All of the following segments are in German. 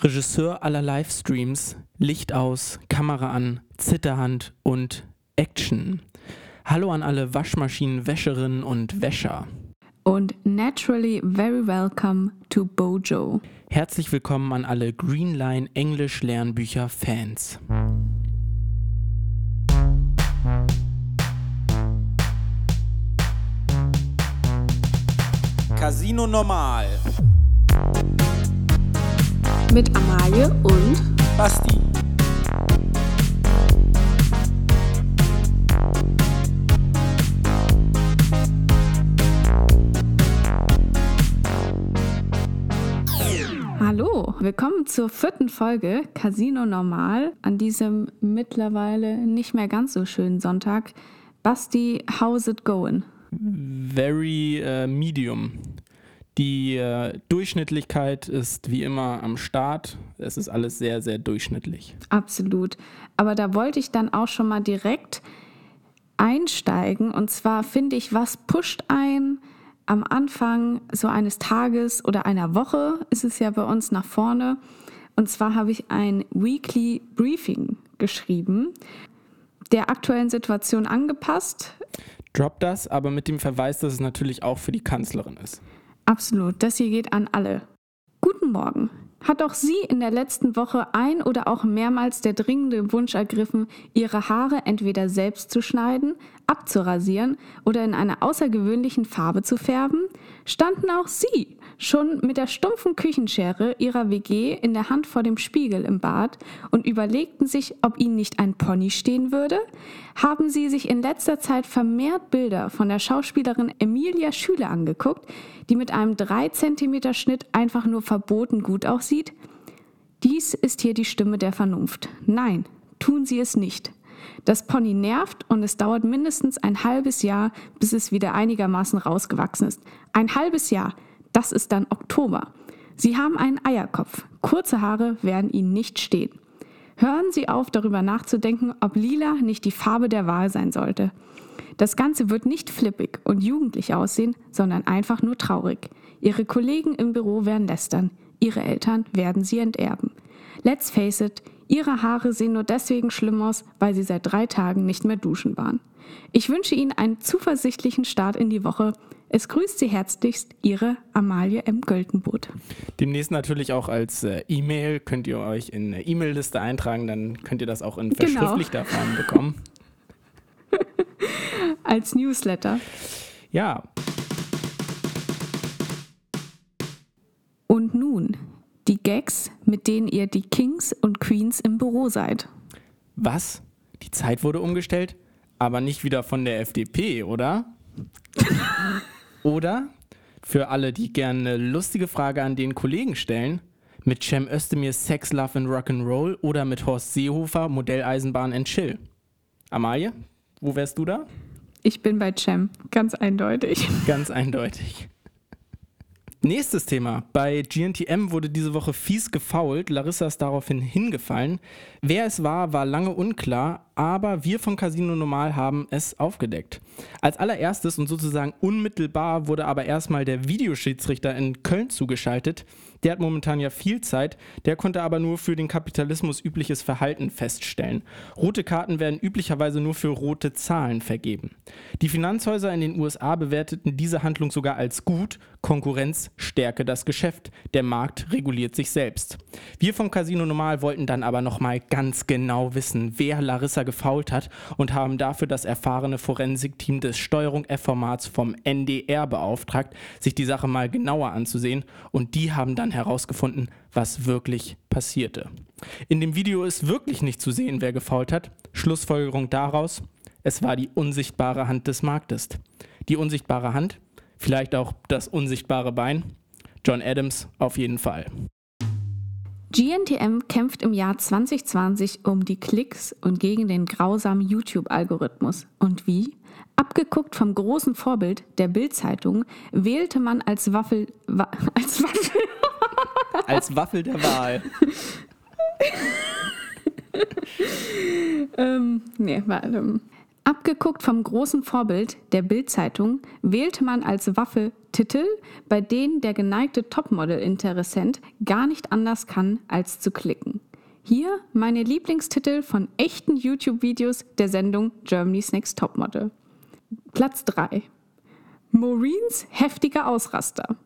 Regisseur aller Livestreams, Licht aus, Kamera an, Zitterhand und Action. Hallo an alle Waschmaschinen, Wäscherinnen und Wäscher. Und naturally very welcome to Bojo. Herzlich willkommen an alle Greenline Englisch Lernbücher Fans. Casino Normal. Mit Amalie und Basti. Hallo, willkommen zur vierten Folge Casino Normal an diesem mittlerweile nicht mehr ganz so schönen Sonntag. Basti, how's it going? Very äh, medium. Die äh, Durchschnittlichkeit ist wie immer am Start. Es ist alles sehr, sehr durchschnittlich. Absolut. Aber da wollte ich dann auch schon mal direkt einsteigen. Und zwar finde ich, was pusht ein am Anfang so eines Tages oder einer Woche, ist es ja bei uns nach vorne. Und zwar habe ich ein Weekly Briefing geschrieben, der aktuellen Situation angepasst. Drop das, aber mit dem Verweis, dass es natürlich auch für die Kanzlerin ist. Absolut, das hier geht an alle. Guten Morgen. Hat auch sie in der letzten Woche ein oder auch mehrmals der dringende Wunsch ergriffen, ihre Haare entweder selbst zu schneiden, abzurasieren oder in einer außergewöhnlichen Farbe zu färben? Standen auch sie schon mit der stumpfen Küchenschere ihrer WG in der Hand vor dem Spiegel im Bad und überlegten sich, ob ihnen nicht ein Pony stehen würde? Haben sie sich in letzter Zeit vermehrt Bilder von der Schauspielerin Emilia Schüler angeguckt, die mit einem 3 cm Schnitt einfach nur verboten gut aussieht? Dies ist hier die Stimme der Vernunft. Nein, tun Sie es nicht. Das Pony nervt und es dauert mindestens ein halbes Jahr, bis es wieder einigermaßen rausgewachsen ist. Ein halbes Jahr. Das ist dann Oktober. Sie haben einen Eierkopf. Kurze Haare werden Ihnen nicht stehen. Hören Sie auf, darüber nachzudenken, ob lila nicht die Farbe der Wahl sein sollte. Das Ganze wird nicht flippig und jugendlich aussehen, sondern einfach nur traurig. Ihre Kollegen im Büro werden lästern. Ihre Eltern werden sie enterben. Let's face it, Ihre Haare sehen nur deswegen schlimm aus, weil Sie seit drei Tagen nicht mehr duschen waren. Ich wünsche Ihnen einen zuversichtlichen Start in die Woche. Es grüßt Sie herzlichst Ihre Amalie M. Göltenboot. Demnächst natürlich auch als äh, E-Mail könnt ihr euch in eine E-Mail-Liste eintragen, dann könnt ihr das auch in Genau. verschriftlichter Form bekommen. Als Newsletter. Ja, Und nun die Gags, mit denen ihr die Kings und Queens im Büro seid. was? Die Zeit wurde umgestellt, aber nicht wieder von der FDP, oder? oder? Für alle, die gerne eine lustige Frage an den Kollegen stellen, mit Cem Özdemir Sex, Love and Rock'n'Roll oder mit Horst Seehofer Modelleisenbahn and Chill. Amalie, wo wärst du da? Ich bin bei Cem, ganz eindeutig. Ganz eindeutig. Nächstes Thema. Bei GNTM wurde diese Woche fies gefoult. Larissa ist daraufhin hingefallen. Wer es war, war lange unklar, aber wir von Casino Normal haben es aufgedeckt. Als allererstes und sozusagen unmittelbar wurde aber erstmal der Videoschiedsrichter in Köln zugeschaltet. Der hat momentan ja viel Zeit, der konnte aber nur für den Kapitalismus übliches Verhalten feststellen. Rote Karten werden üblicherweise nur für rote Zahlen vergeben. Die Finanzhäuser in den USA bewerteten diese Handlung sogar als gut. Konkurrenz stärke das Geschäft. Der Markt reguliert sich selbst. Wir vom Casino Normal wollten dann aber nochmal ganz genau wissen, wer Larissa gefault hat und haben dafür das erfahrene Forensikteam des Steuerung F-Formats vom NDR beauftragt, sich die Sache mal genauer anzusehen und die haben dann herausgefunden, was wirklich passierte. In dem Video ist wirklich nicht zu sehen, wer gefault hat. Schlussfolgerung daraus, es war die unsichtbare Hand des Marktes. Die unsichtbare Hand, vielleicht auch das unsichtbare Bein. John Adams auf jeden Fall. GNTM kämpft im Jahr 2020 um die Klicks und gegen den grausamen YouTube-Algorithmus. Und wie? Abgeguckt vom großen Vorbild der Bild-Zeitung wählte man als Waffel, wa, als Waffel, Als Waffel der Wahl. ähm, nee, warte. Abgeguckt vom großen Vorbild der Bild-Zeitung wählte man als Waffe Titel, bei denen der geneigte Topmodel-Interessent gar nicht anders kann, als zu klicken. Hier meine Lieblingstitel von echten YouTube-Videos der Sendung Germany's Next Topmodel. Platz 3. Maureen's heftiger Ausraster.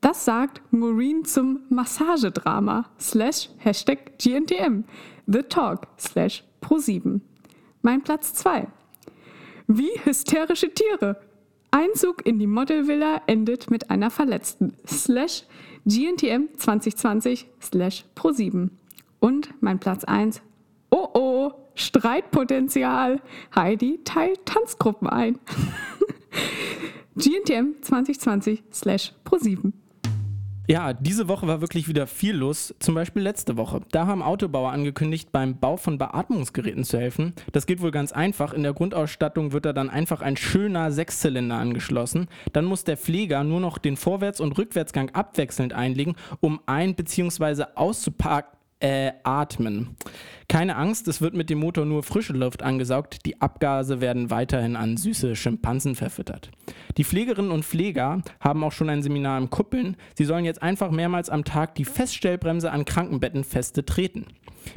Das sagt Maureen zum Massagedrama slash Hashtag GNTM, The Talk slash Pro7. Mein Platz 2. Wie hysterische Tiere. Einzug in die Modelvilla endet mit einer Verletzten. Slash GNTM 2020 slash Pro7. Und mein Platz 1. Oh oh, Streitpotenzial. Heidi teilt Tanzgruppen ein. GNTM 2020 slash Pro7. Ja, diese Woche war wirklich wieder viel los. Zum Beispiel letzte Woche. Da haben Autobauer angekündigt, beim Bau von Beatmungsgeräten zu helfen. Das geht wohl ganz einfach. In der Grundausstattung wird da dann einfach ein schöner Sechszylinder angeschlossen. Dann muss der Pfleger nur noch den Vorwärts- und Rückwärtsgang abwechselnd einlegen, um ein- bzw. auszuparken äh, atmen. Keine Angst, es wird mit dem Motor nur frische Luft angesaugt, die Abgase werden weiterhin an süße Schimpansen verfüttert. Die Pflegerinnen und Pfleger haben auch schon ein Seminar im Kuppeln. Sie sollen jetzt einfach mehrmals am Tag die Feststellbremse an Krankenbetten feste treten.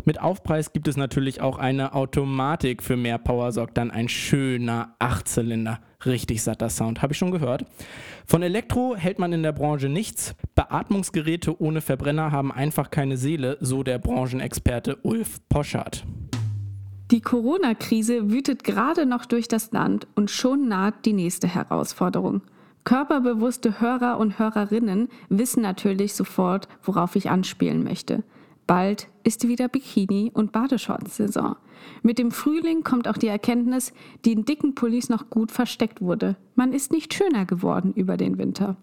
Mit Aufpreis gibt es natürlich auch eine Automatik. Für mehr Power sorgt dann ein schöner Achtzylinder. Richtig satter Sound, habe ich schon gehört. Von Elektro hält man in der Branche nichts. Beatmungsgeräte ohne Verbrenner haben einfach keine Seele, so der Branchenexperte Ulf Poschardt. Die Corona-Krise wütet gerade noch durch das Land und schon naht die nächste Herausforderung. Körperbewusste Hörer und Hörerinnen wissen natürlich sofort, worauf ich anspielen möchte. Bald ist wieder Bikini- und Badeshorts-Saison. Mit dem Frühling kommt auch die Erkenntnis, die in dicken Pullis noch gut versteckt wurde. Man ist nicht schöner geworden über den Winter.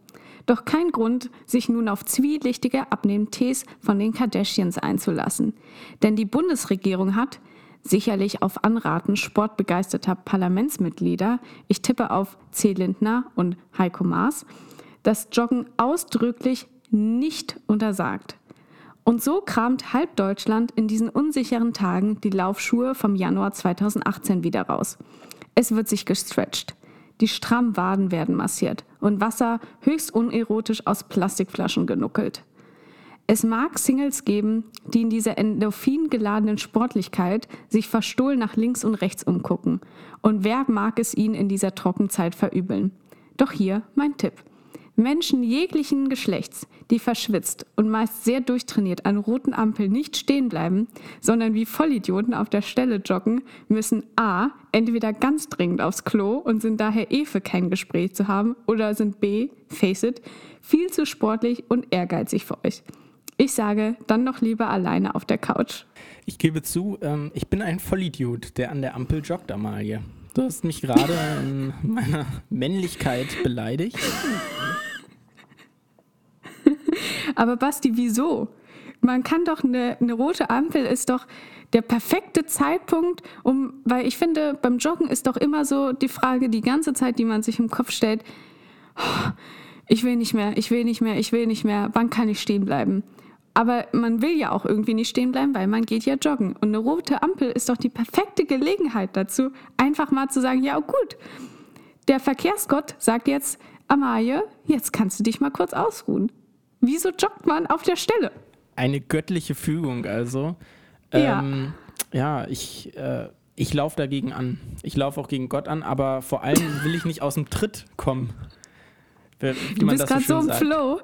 Doch kein Grund, sich nun auf zwielichtige Abnehmtees von den Kardashians einzulassen. Denn die Bundesregierung hat, sicherlich auf Anraten sportbegeisterter Parlamentsmitglieder, ich tippe auf C. Lindner und Heiko Maas, das Joggen ausdrücklich nicht untersagt. Und so kramt halb Deutschland in diesen unsicheren Tagen die Laufschuhe vom Januar 2018 wieder raus. Es wird sich gestretcht. Die strammen Waden werden massiert und Wasser höchst unerotisch aus Plastikflaschen genuckelt. Es mag Singles geben, die in dieser endorphin geladenen Sportlichkeit sich verstohlen nach links und rechts umgucken. Und wer mag es ihnen in dieser Trockenzeit verübeln? Doch hier mein Tipp. Menschen jeglichen Geschlechts, die verschwitzt und meist sehr durchtrainiert an roten Ampeln nicht stehen bleiben, sondern wie Vollidioten auf der Stelle joggen, müssen a. entweder ganz dringend aufs Klo und sind daher eh für kein Gespräch zu haben oder sind b. face it, viel zu sportlich und ehrgeizig für euch. Ich sage, dann doch lieber alleine auf der Couch. Ich gebe zu, ähm, ich bin ein Vollidiot, der an der Ampel joggt, Amalie. Du hast mich gerade in meiner Männlichkeit beleidigt. Aber Basti, wieso? Man kann doch eine, eine rote Ampel ist doch der perfekte Zeitpunkt, um, weil ich finde, beim Joggen ist doch immer so die Frage, die ganze Zeit, die man sich im Kopf stellt, oh, ich will nicht mehr, ich will nicht mehr, ich will nicht mehr, wann kann ich stehen bleiben? Aber man will ja auch irgendwie nicht stehen bleiben, weil man geht ja joggen. Und eine rote Ampel ist doch die perfekte Gelegenheit dazu, einfach mal zu sagen, ja gut, der Verkehrsgott sagt jetzt, Amalie, jetzt kannst du dich mal kurz ausruhen. Wieso joggt man auf der Stelle? Eine göttliche Fügung, also. Ja. Ähm, ja, ich, äh, ich laufe dagegen an. Ich laufe auch gegen Gott an, aber vor allem will ich nicht aus dem Tritt kommen. Wie Du bist gerade so schön im sagt. Flow.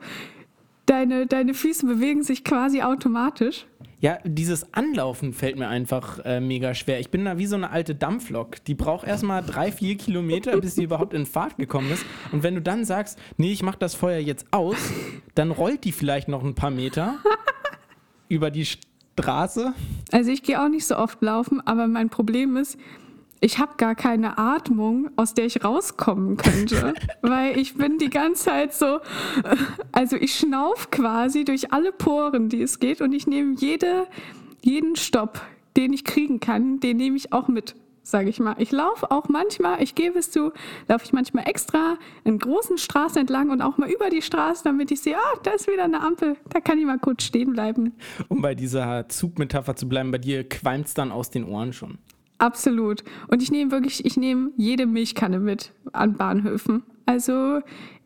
Deine, deine Füße bewegen sich quasi automatisch. Ja, dieses Anlaufen fällt mir einfach äh, mega schwer. Ich bin da wie so eine alte Dampflok. Die braucht erstmal drei, vier Kilometer, bis sie überhaupt in Fahrt gekommen ist. Und wenn du dann sagst, nee, ich mach das Feuer jetzt aus, dann rollt die vielleicht noch ein paar Meter über die Straße. Also ich gehe auch nicht so oft laufen, aber mein Problem ist, ich habe gar keine Atmung, aus der ich rauskommen könnte, weil ich bin die ganze Zeit so, also ich schnauf quasi durch alle Poren, die es geht und ich nehme jede, jeden Stopp, den ich kriegen kann, den nehme ich auch mit, sage ich mal. Ich laufe auch manchmal, ich gebe es zu, laufe ich manchmal extra in großen Straßen entlang und auch mal über die Straße, damit ich sehe, ah, da ist wieder eine Ampel, da kann ich mal kurz stehen bleiben. Um bei dieser Zugmetapher zu bleiben, bei dir qualmt es dann aus den Ohren schon. Absolut. Und ich nehme wirklich, ich nehme jede Milchkanne mit an Bahnhöfen. Also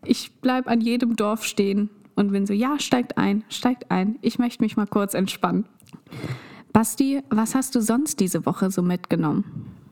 ich bleibe an jedem Dorf stehen und bin so, ja, steigt ein, steigt ein. Ich möchte mich mal kurz entspannen. Basti, was hast du sonst diese Woche so mitgenommen?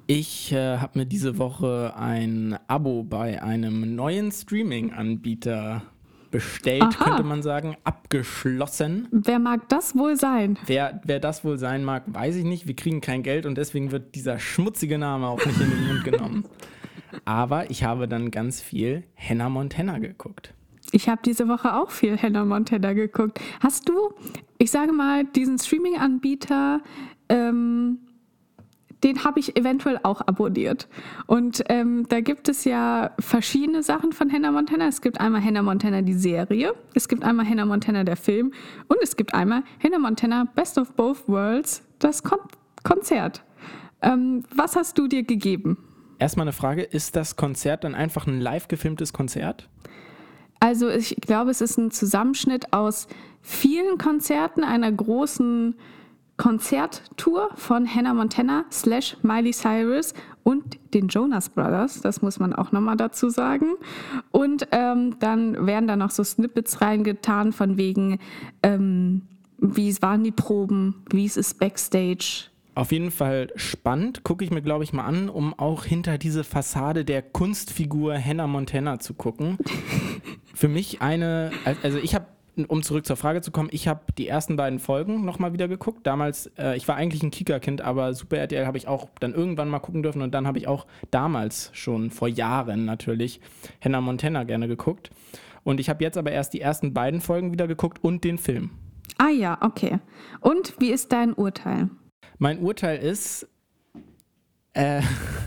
Ich äh, habe mir diese Woche ein Abo bei einem neuen Streaming-Anbieter bestellt, Aha. könnte man sagen, abgeschlossen. Wer mag das wohl sein? Wer, wer das wohl sein mag, weiß ich nicht. Wir kriegen kein Geld und deswegen wird dieser schmutzige Name auch nicht in den Mund genommen. Aber ich habe dann ganz viel Hannah Montana geguckt. Ich habe diese Woche auch viel Hannah Montana geguckt. Hast du, ich sage mal, diesen Streaming-Anbieter, ähm, den habe ich eventuell auch abonniert. Und ähm, da gibt es ja verschiedene Sachen von Hannah Montana. Es gibt einmal Hannah Montana die Serie, es gibt einmal Hannah Montana der Film und es gibt einmal Hannah Montana Best of Both Worlds, das Kon Konzert. Ähm, was hast du dir gegeben? Erstmal eine Frage, ist das Konzert dann einfach ein live gefilmtes Konzert? Also ich glaube, es ist ein Zusammenschnitt aus vielen Konzerten einer großen Konzerttour von Hannah Montana slash Miley Cyrus und den Jonas Brothers, das muss man auch nochmal dazu sagen. Und ähm, dann werden da noch so Snippets reingetan von wegen, ähm, wie waren die Proben, wie ist es backstage. Auf jeden Fall spannend, gucke ich mir, glaube ich, mal an, um auch hinter diese Fassade der Kunstfigur Hannah Montana zu gucken. Für mich eine, also ich habe, um zurück zur Frage zu kommen, ich habe die ersten beiden Folgen nochmal wieder geguckt. Damals, äh, ich war eigentlich ein Kika-Kind, aber Super RTL habe ich auch dann irgendwann mal gucken dürfen und dann habe ich auch damals schon, vor Jahren natürlich, Hannah Montana gerne geguckt. Und ich habe jetzt aber erst die ersten beiden Folgen wieder geguckt und den Film. Ah ja, okay. Und wie ist dein Urteil? Mein Urteil ist, äh,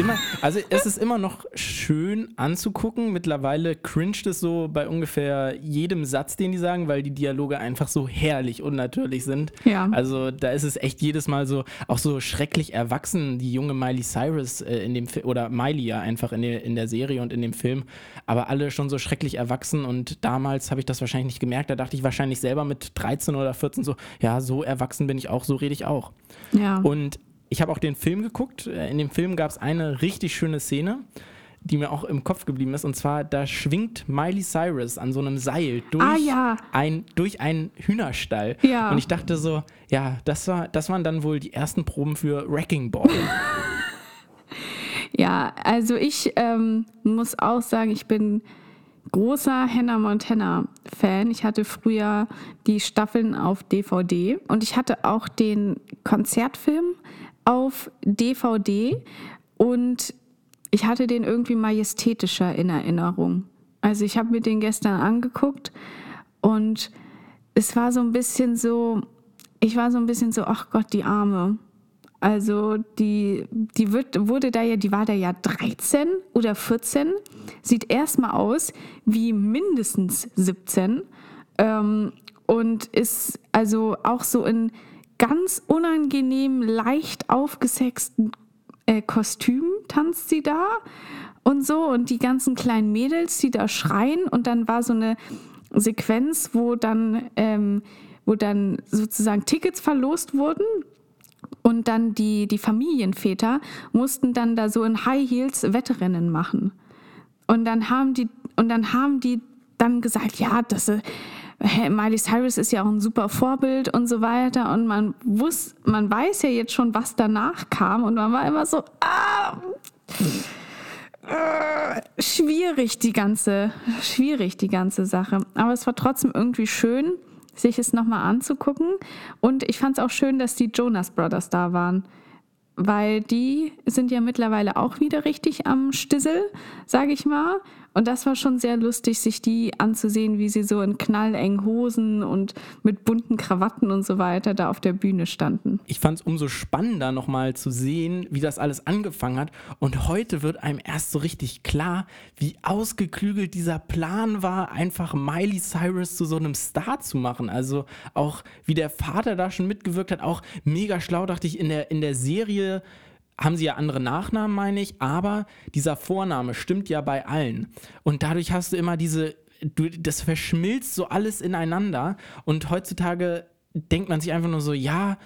immer, also es ist immer noch schön anzugucken. Mittlerweile cringet es so bei ungefähr jedem Satz, den die sagen, weil die Dialoge einfach so herrlich unnatürlich sind. Ja. Also da ist es echt jedes Mal so, auch so schrecklich erwachsen, die junge Miley Cyrus äh, in dem Film, oder Miley ja einfach in der, in der Serie und in dem Film, aber alle schon so schrecklich erwachsen und damals habe ich das wahrscheinlich nicht gemerkt. Da dachte ich wahrscheinlich selber mit 13 oder 14 so, ja, so erwachsen bin ich auch, so rede ich auch. Ja. Und ich habe auch den Film geguckt. In dem Film gab es eine richtig schöne Szene, die mir auch im Kopf geblieben ist. Und zwar, da schwingt Miley Cyrus an so einem Seil durch, Ah, ja. ein, durch einen Hühnerstall. Ja. Und ich dachte so, ja, das, war, das waren dann wohl die ersten Proben für Wrecking Ball. Ja, also ich ähm, muss auch sagen, ich bin großer Hannah Montana-Fan. Ich hatte früher die Staffeln auf DVD und ich hatte auch den Konzertfilm auf DVD und ich hatte den irgendwie majestätischer in Erinnerung. Also ich habe mir den gestern angeguckt und es war so ein bisschen so, ich war so ein bisschen so, ach Gott, die Arme. Also die, die wird, wurde da ja, die war da ja 13 oder 14, sieht erstmal aus wie mindestens 17 ähm, und ist also auch so in ganz unangenehm, leicht aufgesexten äh, Kostüm tanzt sie da und so und die ganzen kleinen Mädels, die da schreien und dann war so eine Sequenz, wo dann, ähm, wo dann sozusagen Tickets verlost wurden und dann die, die Familienväter mussten dann da so in High Heels Wettrennen machen. Und dann haben die, und dann haben die dann gesagt, ja, das äh, Miley Cyrus ist ja auch ein super Vorbild und so weiter. Und man wusste, man weiß ja jetzt schon, was danach kam. Und man war immer so, ah, äh, schwierig die ganze, schwierig die ganze Sache. Aber es war trotzdem irgendwie schön, sich es nochmal anzugucken. Und ich fand es auch schön, dass die Jonas Brothers da waren. Weil die sind ja mittlerweile auch wieder richtig am Stissel, sage ich mal. Und das war schon sehr lustig, sich die anzusehen, wie sie so in knallengen Hosen und mit bunten Krawatten und so weiter da auf der Bühne standen. Ich fand es umso spannender nochmal zu sehen, wie das alles angefangen hat. Und heute wird einem erst so richtig klar, wie ausgeklügelt dieser Plan war, einfach Miley Cyrus zu so einem Star zu machen. Also auch wie der Vater da schon mitgewirkt hat, auch mega schlau, dachte ich, in der, in der Serie haben sie ja andere Nachnamen, meine ich, aber dieser Vorname stimmt ja bei allen. Und dadurch hast du immer diese, du, das verschmilzt so alles ineinander. Und heutzutage denkt man sich einfach nur so, ja,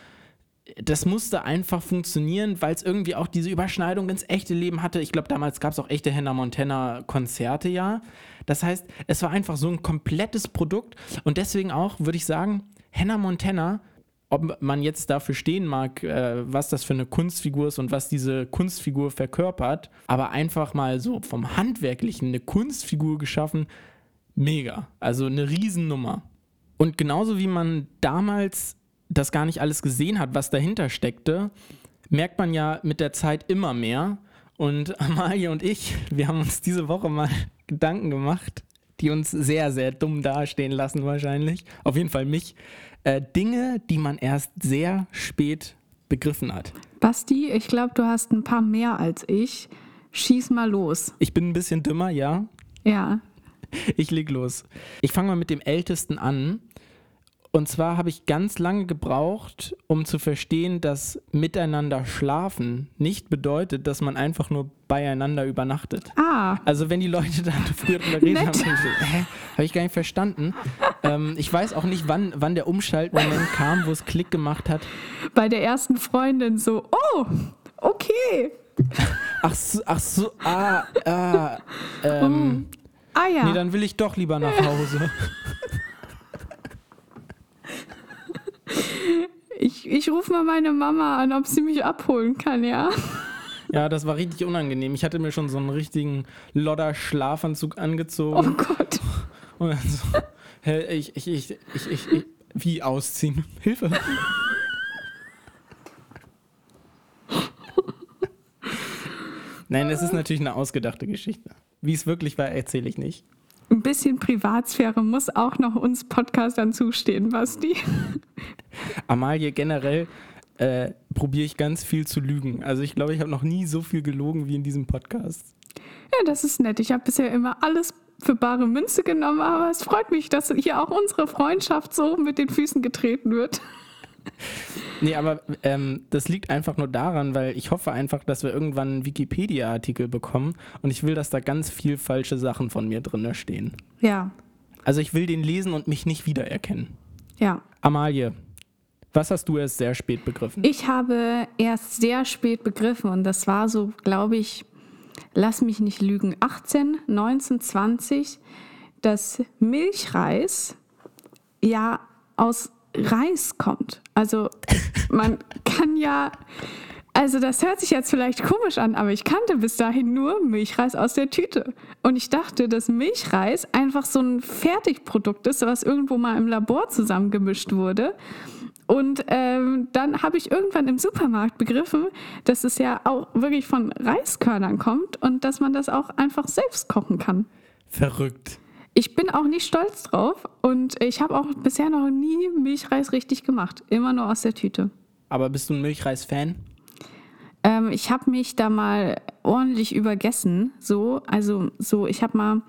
das musste einfach funktionieren, weil es irgendwie auch diese Überschneidung ins echte Leben hatte. Ich glaube, damals gab es auch echte Hannah Montana-Konzerte, ja. Das heißt, es war einfach so ein komplettes Produkt und deswegen auch, würde ich sagen, Hannah Montana, ob man jetzt dafür stehen mag, äh, was das für eine Kunstfigur ist und was diese Kunstfigur verkörpert, aber einfach mal so vom Handwerklichen eine Kunstfigur geschaffen, mega. Also eine Riesennummer. Und genauso wie man damals das gar nicht alles gesehen hat, was dahinter steckte, merkt man ja mit der Zeit immer mehr. Und Amalie und ich, wir haben uns diese Woche mal Gedanken gemacht, die uns sehr, sehr dumm dastehen lassen wahrscheinlich. Auf jeden Fall mich. Äh, Dinge, die man erst sehr spät begriffen hat. Basti, ich glaube, du hast ein paar mehr als ich. Schieß mal los. Ich bin ein bisschen dümmer, ja. Ja. Ich leg los. Ich fange mal mit dem Ältesten an. Und zwar habe ich ganz lange gebraucht, um zu verstehen, dass miteinander schlafen nicht bedeutet, dass man einfach nur beieinander übernachtet. Ah, Also wenn die Leute dann früher drüber geredet haben, Nett. ich habe ich gar nicht verstanden. Ähm, ich weiß auch nicht, wann, wann der Umschaltmoment kam, wo es Klick gemacht hat. bei der ersten Freundin so, oh, okay. Ach so, ach so, ah, ah, ähm, Ah ja. nee, dann will ich doch lieber nach Hause. ich ich rufe mal meine Mama an, ob sie mich abholen kann, ja? Ja, das war richtig unangenehm. Ich hatte mir schon so einen richtigen Lodder-Schlafanzug angezogen. Oh Gott. Und dann so, ich, ich, ich, ich, ich, ich, wie ausziehen? Hilfe. Nein, es ist natürlich eine ausgedachte Geschichte. Wie es wirklich war, erzähle ich nicht. Ein bisschen Privatsphäre muss auch noch uns Podcastern zustehen, Basti. Amalie, generell äh, probiere ich ganz viel zu lügen. Also ich glaube, ich habe noch nie so viel gelogen wie in diesem Podcast. Ja, das ist nett. Ich habe bisher immer alles für bare Münze genommen, aber es freut mich, dass hier auch unsere Freundschaft so mit den Füßen getreten wird. Nee, aber ähm, das liegt einfach nur daran, weil ich hoffe einfach, dass wir irgendwann einen Wikipedia-Artikel bekommen und ich will, dass da ganz viel falsche Sachen von mir drin stehen. Ja, Also ich will den lesen und mich nicht wiedererkennen. ja. Amalie, was hast du erst sehr spät begriffen? Ich habe erst sehr spät begriffen und das war so, glaube ich, lass mich nicht lügen, 18, 19, 20, dass Milchreis ja aus Reis kommt. Also man kann ja, also das hört sich jetzt vielleicht komisch an, aber ich kannte bis dahin nur Milchreis aus der Tüte. Und ich dachte, dass Milchreis einfach so ein Fertigprodukt ist, was irgendwo mal im Labor zusammengemischt wurde. Und ähm, dann habe ich irgendwann im Supermarkt begriffen, dass es ja auch wirklich von Reiskörnern kommt und dass man das auch einfach selbst kochen kann. Verrückt. Ich bin auch nicht stolz drauf und ich habe auch bisher noch nie Milchreis richtig gemacht. Immer nur aus der Tüte. Aber bist du ein Milchreis-Fan? Ähm, ich habe mich da mal ordentlich übergessen. So, also so, ich habe mal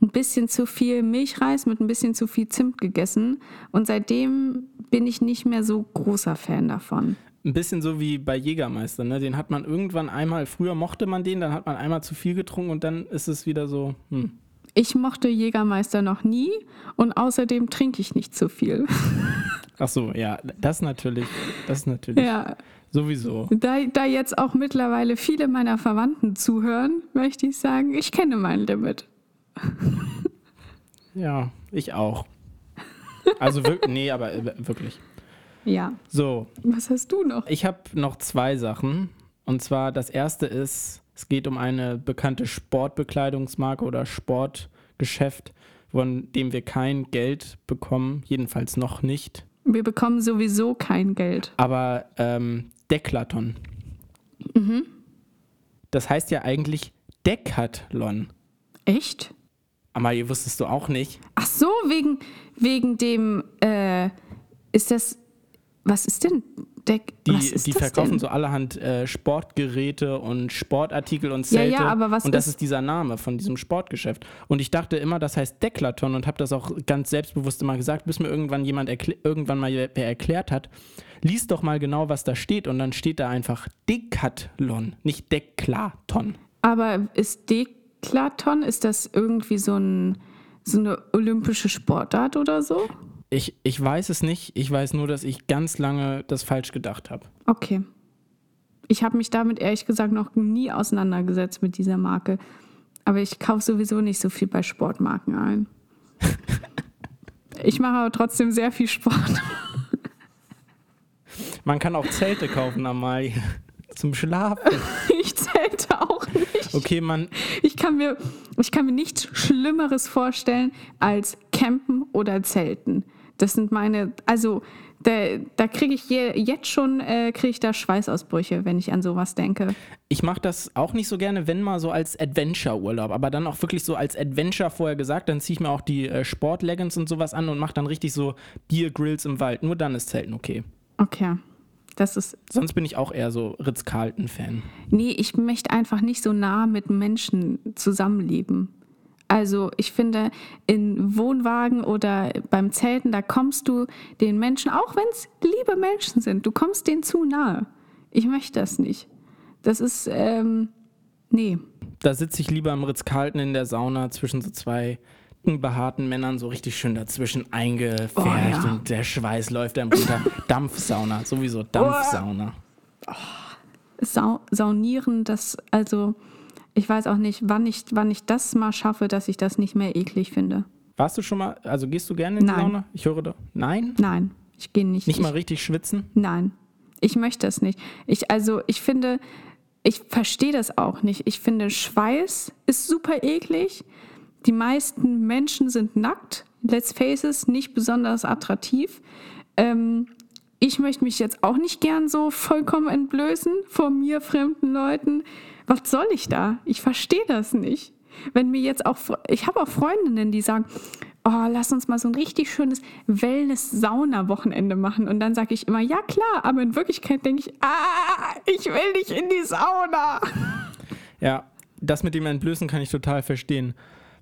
ein bisschen zu viel Milchreis mit ein bisschen zu viel Zimt gegessen und seitdem bin ich nicht mehr so großer Fan davon. Ein bisschen so wie bei Jägermeister, ne? Den hat man irgendwann einmal, früher mochte man den, dann hat man einmal zu viel getrunken und dann ist es wieder so, hm. Ich mochte Jägermeister noch nie und außerdem trinke ich nicht zu viel. Ach so, ja, das natürlich, das natürlich ja, sowieso. da, da jetzt auch mittlerweile viele meiner Verwandten zuhören, möchte ich sagen, ich kenne mein Limit. Ja, ich auch. Also wirklich, nee, aber äh, wirklich. Ja, So, was hast du noch? ich habe noch zwei Sachen. Und zwar das erste ist, es geht um eine bekannte Sportbekleidungsmarke oder Sportgeschäft, von dem wir kein Geld bekommen, jedenfalls noch nicht. Wir bekommen sowieso kein Geld. Aber ähm, Decathlon. Das heißt ja eigentlich Decathlon. Echt? Amalie, wusstest du auch nicht? Ach so, wegen, wegen dem, äh, ist das, was ist denn Deck? Die, die das verkaufen denn? so allerhand äh, Sportgeräte und Sportartikel und Ja, Zelte. ja, aber was und das ist- ist dieser Name von diesem Sportgeschäft. Und ich dachte immer, das heißt Decathlon und habe das auch ganz selbstbewusst immer gesagt, bis mir irgendwann jemand irgendwann mal wer erklärt hat. Lies doch mal genau, was da steht. Und dann steht da einfach Decathlon, nicht Declaton. Aber ist Deklaton, ist das irgendwie so, ein, so eine olympische Sportart oder so? Ich, ich weiß es nicht. Ich weiß nur, dass ich ganz lange das falsch gedacht habe. Okay. Ich habe mich damit ehrlich gesagt noch nie auseinandergesetzt mit dieser Marke. Aber ich kaufe sowieso nicht so viel bei Sportmarken ein. ich mache aber trotzdem sehr viel Sport. Man kann auch Zelte kaufen, Amalie. Zum Schlafen. Ich. Okay, man. Ich kann mir, ich kann mir nichts Schlimmeres vorstellen als Campen oder Zelten. Das sind meine, also da, da kriege ich je, jetzt schon äh, kriege ich da Schweißausbrüche, wenn ich an sowas denke. Ich mache das auch nicht so gerne, wenn mal so als Adventure-Urlaub, aber dann auch wirklich so als Adventure vorher gesagt, dann ziehe ich mir auch die äh, Sportleggings und sowas an und mache dann richtig so Biergrills im Wald. Nur dann ist Zelten okay. Okay. Das ist. Sonst bin ich auch eher so Ritz-Carlton-Fan. Nee, ich möchte einfach nicht so nah mit Menschen zusammenleben. Also ich finde, in Wohnwagen oder beim Zelten, da kommst du den Menschen, auch wenn es liebe Menschen sind, du kommst denen zu nahe. Ich möchte das nicht. Das ist, ähm, nee. Da sitze ich lieber im Ritz-Carlton in der Sauna zwischen so zwei behaarten Männern so richtig schön dazwischen eingefärbt Oh, ja. und der Schweiß läuft einem runter. Dampfsauna, sowieso Dampfsauna. Sau saunieren, das, also ich weiß auch nicht, wann ich, wann ich das mal schaffe, dass ich das nicht mehr eklig finde. Warst du schon mal, also gehst du gerne in die Nein. Sauna? Ich höre da. Nein? Nein, ich gehe nicht. Nicht ich, mal richtig schwitzen? Nein, ich möchte das nicht. Ich, also ich finde, ich verstehe das auch nicht. Ich finde, Schweiß ist super eklig. Die meisten Menschen sind nackt. Let's face it, nicht besonders attraktiv. Ähm, ich möchte mich jetzt auch nicht gern so vollkommen entblößen vor mir fremden Leuten. Was soll ich da? Ich verstehe das nicht. Wenn mir jetzt auch, ich habe auch Freundinnen, die sagen, oh, lass uns mal so ein richtig schönes Wellness-Sauna-Wochenende machen. Und dann sage ich immer, ja klar, aber in Wirklichkeit denke ich, ah, ich will nicht in die Sauna. Ja, das mit dem Entblößen kann ich total verstehen.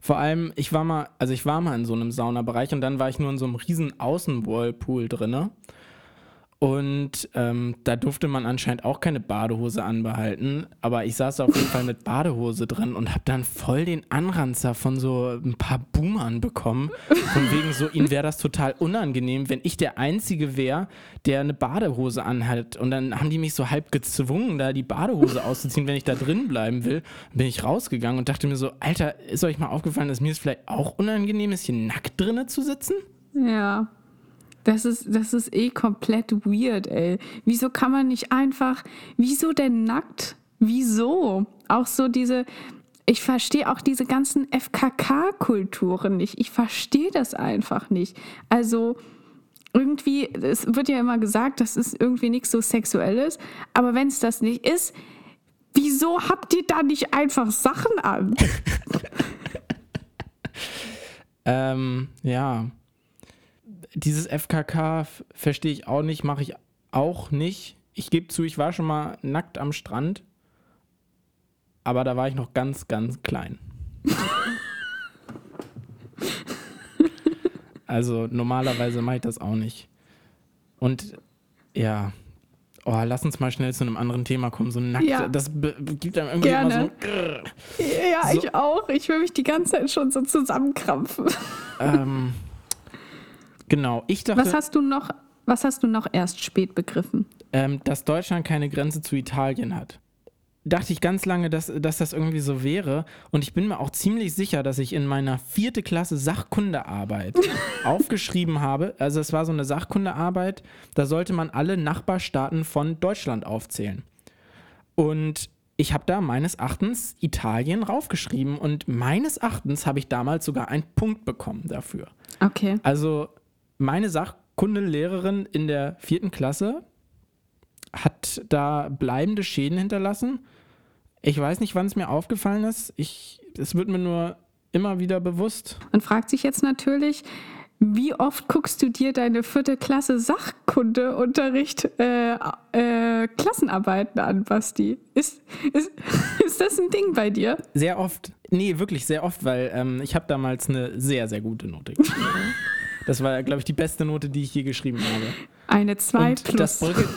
Vor allem, ich war mal, also ich war mal in so einem Saunabereich und dann war ich nur in so einem riesen Außenwhirlpool drinne. Und ähm, da durfte man anscheinend auch keine Badehose anbehalten. Aber ich saß auf jeden Fall mit Badehose drin und habe dann voll den Anranzer von so ein paar Boomern bekommen. Von wegen so, ihnen wäre das total unangenehm, wenn ich der Einzige wäre, der eine Badehose anhat. Und dann haben die mich so halb gezwungen, da die Badehose auszuziehen, wenn ich da drin bleiben will. Bin ich rausgegangen und dachte mir so, Alter, ist euch mal aufgefallen, dass mir es vielleicht auch unangenehm ist, hier nackt drinne zu sitzen? Ja. Das ist, das ist eh komplett weird, ey. Wieso kann man nicht einfach, wieso denn nackt? Wieso? Auch so diese, ich verstehe auch diese ganzen FKK-Kulturen nicht. Ich verstehe das einfach nicht. Also irgendwie, es wird ja immer gesagt, das ist irgendwie nichts so Sexuelles, aber wenn es das nicht ist, wieso habt ihr da nicht einfach Sachen an? Ähm, ja. Dieses FKK verstehe ich auch nicht, mache ich auch nicht. Ich gebe zu, ich war schon mal nackt am Strand, aber da war ich noch ganz, ganz klein. also normalerweise mache ich das auch nicht. Und ja, oh, lass uns mal schnell zu einem anderen Thema kommen. So nackt, Ja. das gibt einem irgendwie immer so Gerne. Ja, So. ich auch. Ich will mich die ganze Zeit schon so zusammenkrampfen. ähm, genau, ich dachte... Was hast du noch, was hast du noch erst spät begriffen? ähm, dass Deutschland keine Grenze zu Italien hat. Dachte ich ganz lange, dass, dass das irgendwie so wäre. Und ich bin mir auch ziemlich sicher, dass ich in meiner vierte Klasse Sachkundearbeit aufgeschrieben habe. Also es war so eine Sachkundearbeit, da sollte man alle Nachbarstaaten von Deutschland aufzählen. Und ich habe da meines Erachtens Italien raufgeschrieben und meines Erachtens habe ich damals sogar einen Punkt bekommen dafür. Okay. Also meine Sachkundelehrerin in der vierten Klasse hat da bleibende Schäden hinterlassen. Ich weiß nicht, wann es mir aufgefallen ist. Ich, es wird mir nur immer wieder bewusst. Man fragt sich jetzt natürlich, wie oft guckst du dir deine vierte Klasse Sachkundeunterricht äh, äh, Klassenarbeiten an, Basti? Ist, ist, ist das ein Ding bei dir? Sehr oft, nee, wirklich sehr oft, weil ähm, ich habe damals eine sehr, sehr gute Note. Das war, glaube ich, die beste Note, die ich je geschrieben habe. Eine 2 Und plus. das bröckelt.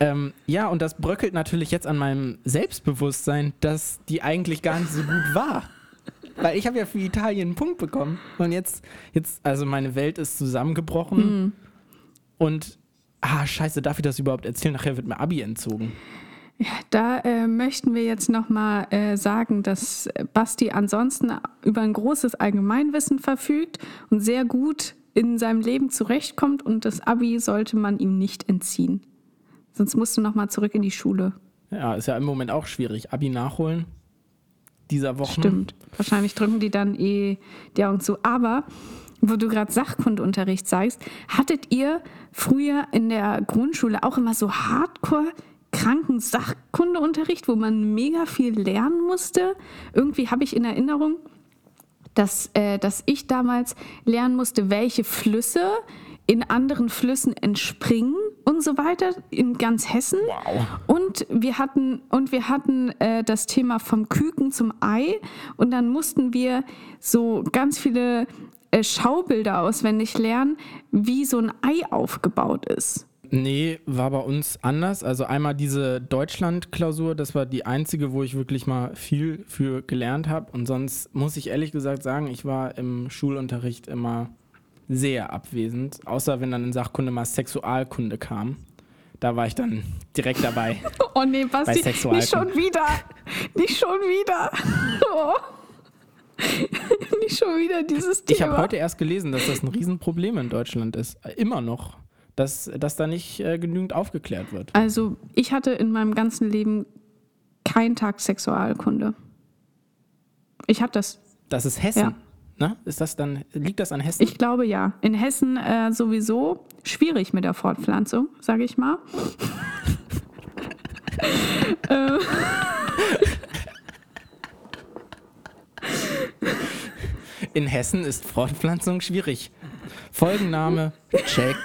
ähm, ja, und das bröckelt natürlich jetzt an meinem Selbstbewusstsein, dass die eigentlich gar nicht so gut war. Weil ich habe ja für Italien einen Punkt bekommen. Und jetzt, jetzt, also meine Welt ist zusammengebrochen. Und, ah, scheiße, darf ich das überhaupt erzählen? Nachher wird mir Abi entzogen. Da äh, möchten wir jetzt nochmal äh, sagen, dass Basti ansonsten über ein großes Allgemeinwissen verfügt und sehr gut in seinem Leben zurechtkommt und das Abi sollte man ihm nicht entziehen. Sonst musst du nochmal zurück in die Schule. Ja, ist ja im Moment auch schwierig. Abi nachholen dieser Woche. Stimmt. Wahrscheinlich drücken die dann eh die Augen zu. Aber, wo du gerade Sachkundeunterricht sagst, hattet ihr früher in der Grundschule auch immer so hardcore kranken Sachkundeunterricht, wo man mega viel lernen musste? Irgendwie habe ich in Erinnerung, dass, äh, dass ich damals lernen musste, welche Flüsse in anderen Flüssen entspringen und so weiter in ganz Hessen. Wow. Und wir hatten, und wir hatten äh, das Thema vom Küken zum Ei und dann mussten wir so ganz viele äh, Schaubilder auswendig lernen, wie so ein Ei aufgebaut ist. Nee, war bei uns anders. Also einmal diese Deutschland-Klausur, das war die einzige, wo ich wirklich mal viel für gelernt habe. Und sonst muss ich ehrlich gesagt sagen, ich war im Schulunterricht immer sehr abwesend. Außer wenn dann in Sachkunde mal Sexualkunde kam. Da war ich dann direkt dabei. Oh nee, Basti, nicht schon wieder. Nicht schon wieder. Oh. nicht schon wieder dieses Thema. Ich habe heute erst gelesen, dass das ein Riesenproblem in Deutschland ist. Immer noch. Dass, dass da nicht äh, genügend aufgeklärt wird. Also, ich hatte in meinem ganzen Leben keinen Tag Sexualkunde. Ich hatte das. Das ist Hessen. Ja. Ne? Ist das dann, liegt das an Hessen? Ich glaube ja. In Hessen äh, sowieso schwierig mit der Fortpflanzung, sage ich mal. Ähm. In Hessen ist Fortpflanzung schwierig. Folgenname, check.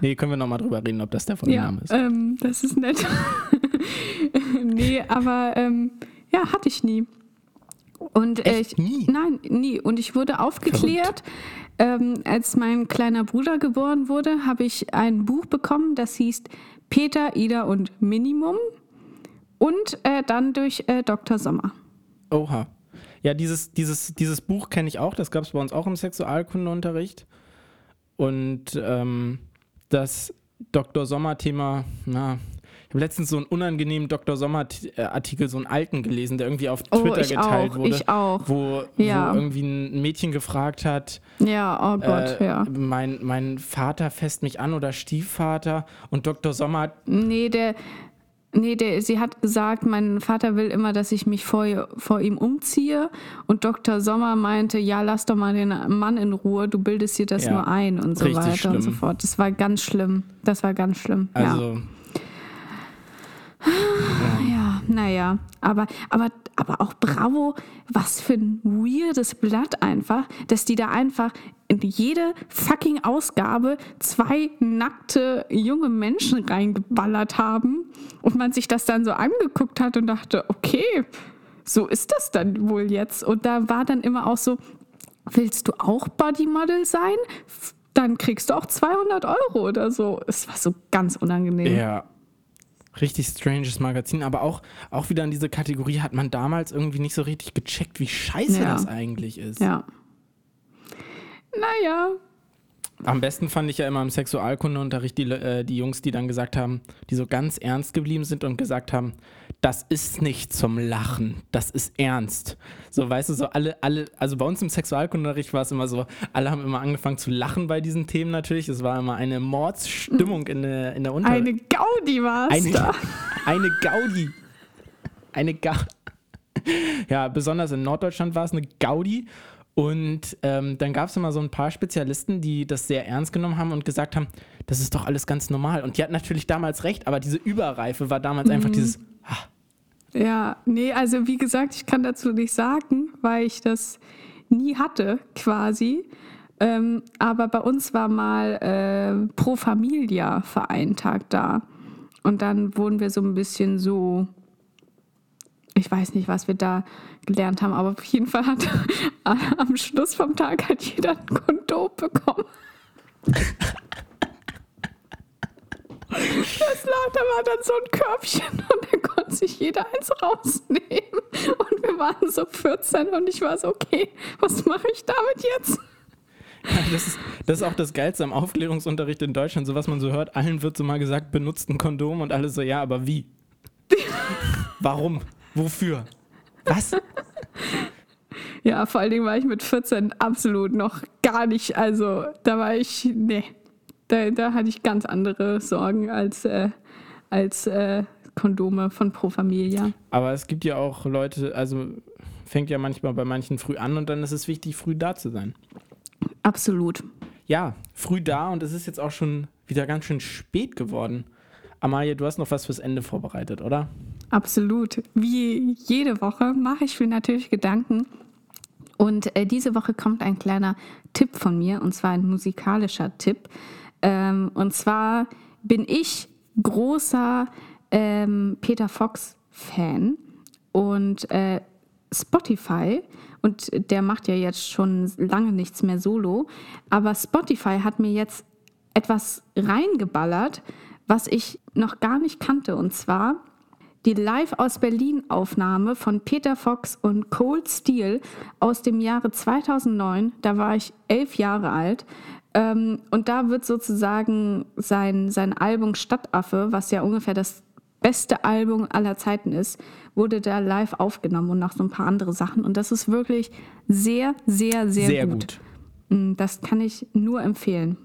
Nee, können wir nochmal drüber reden, ob das der Ja, Folgenname ist. ähm, das ist nett. nee, aber ähm, ja, hatte ich nie. Und äh, ich, nie? Nein, nie. Und ich wurde aufgeklärt. Ähm, als mein kleiner Bruder geboren wurde, habe ich ein Buch bekommen, das hieß Peter, Ida und Minimum. Und äh, dann durch äh, Dr. Sommer. Oha. Ja, dieses, dieses, dieses Buch kenne ich auch, das gab es bei uns auch im Sexualkundeunterricht. Und ähm, das Dr. Sommer-Thema, na, ich habe letztens so einen unangenehmen Dr. Sommer-Artikel, so einen alten gelesen, der irgendwie auf Oh, Twitter ich geteilt auch, wurde. ich auch. Wo, Ja. wo irgendwie ein Mädchen gefragt hat, Ja, oh Gott, äh, ja. mein, mein Vater fässt mich an oder Stiefvater und Dr. Sommer Nee, der. Nee, der, sie hat gesagt, mein Vater will immer, dass ich mich vor, vor ihm umziehe. Und Dr. Sommer meinte, ja, lass doch mal den Mann in Ruhe, du bildest dir das Ja, nur ein und so weiter und so schlimm. fort. Das war ganz schlimm. Das war ganz schlimm. also Ja, naja, aber, aber, aber auch bravo, was für ein weirdes Blatt einfach, dass die da einfach in jede fucking Ausgabe zwei nackte junge Menschen reingeballert haben und man sich das dann so angeguckt hat und dachte, okay, so ist das dann wohl jetzt. Und da war dann immer auch so, willst du auch Bodymodel sein? Dann kriegst du auch 200 Euro oder so. Es war so ganz unangenehm. Ja. Richtig stranges Magazin, aber auch, auch wieder in diese Kategorie hat man damals irgendwie nicht so richtig gecheckt, wie scheiße Ja. das eigentlich ist. Ja. Naja, Am besten fand ich ja immer im Sexualkundeunterricht die, äh, die Jungs, die dann gesagt haben, die so ganz ernst geblieben sind und gesagt haben, das ist nicht zum Lachen, das ist ernst. So, weißt du, so alle, alle, also bei uns im Sexualkundeunterricht war es immer so, alle haben immer angefangen zu lachen bei diesen Themen natürlich. Es war immer eine Mordsstimmung in der, in der Unterricht. eine Gaudi war es Eine, da. eine Gaudi. Eine Gaudi. Ja, besonders in Norddeutschland war es eine Gaudi. Und ähm, dann gab es immer so ein paar Spezialisten, die das sehr ernst genommen haben und gesagt haben, das ist doch alles ganz normal. Und die hatten natürlich damals recht, aber diese Überreife war damals einfach dieses, ah, Ja, nee, also wie gesagt, ich kann dazu nicht sagen, weil ich das nie hatte, quasi. Ähm, aber bei uns war mal äh, Pro Familia Vereintag da. Und dann wurden wir so ein bisschen so, ich weiß nicht, was wir da gelernt haben, aber auf jeden Fall hat am Schluss vom Tag hat jeder ein Kondom bekommen. Das da war dann so ein Körbchen und Kondom konnte sich jeder eins rausnehmen. Und wir waren so 14 und ich war so, okay, was mache ich damit jetzt? Ja, das, ist, das ist auch das Geilste am Aufklärungsunterricht in Deutschland, so was man so hört. Allen wird so mal gesagt, benutzt ein Kondom und alle so, ja, aber wie? Warum? Wofür? Was? Ja, vor allen Dingen war ich mit 14 absolut noch gar nicht, also da war ich, nee, da, da hatte ich ganz andere Sorgen als, äh, als äh, Kondome von Pro Familia. Aber es gibt ja auch Leute, also fängt ja manchmal bei manchen früh an und dann ist es wichtig, früh da zu sein. Absolut. Ja, früh da und es ist jetzt auch schon wieder ganz schön spät geworden. Amalie, du hast noch was fürs Ende vorbereitet, oder? Absolut. Wie jede Woche mache ich mir natürlich Gedanken. Und äh, diese Woche kommt ein kleiner Tipp von mir, und zwar ein musikalischer Tipp. Ähm, und zwar bin ich großer ähm, Peter Fox-Fan und äh, Spotify, und der macht ja jetzt schon lange nichts mehr solo, aber Spotify hat mir jetzt etwas reingeballert, was ich noch gar nicht kannte. Und zwar die Live aus Berlin Aufnahme von Peter Fox und Cold Steel aus dem Jahre 2009. Da war ich elf Jahre alt. Ähm, und da wird sozusagen sein, sein Album Stadtaffe, was ja ungefähr das beste Album aller Zeiten ist, wurde da live aufgenommen und noch so ein paar andere Sachen. Und das ist wirklich sehr, sehr, sehr, Sehr gut. gut. Mm, Das kann ich nur empfehlen.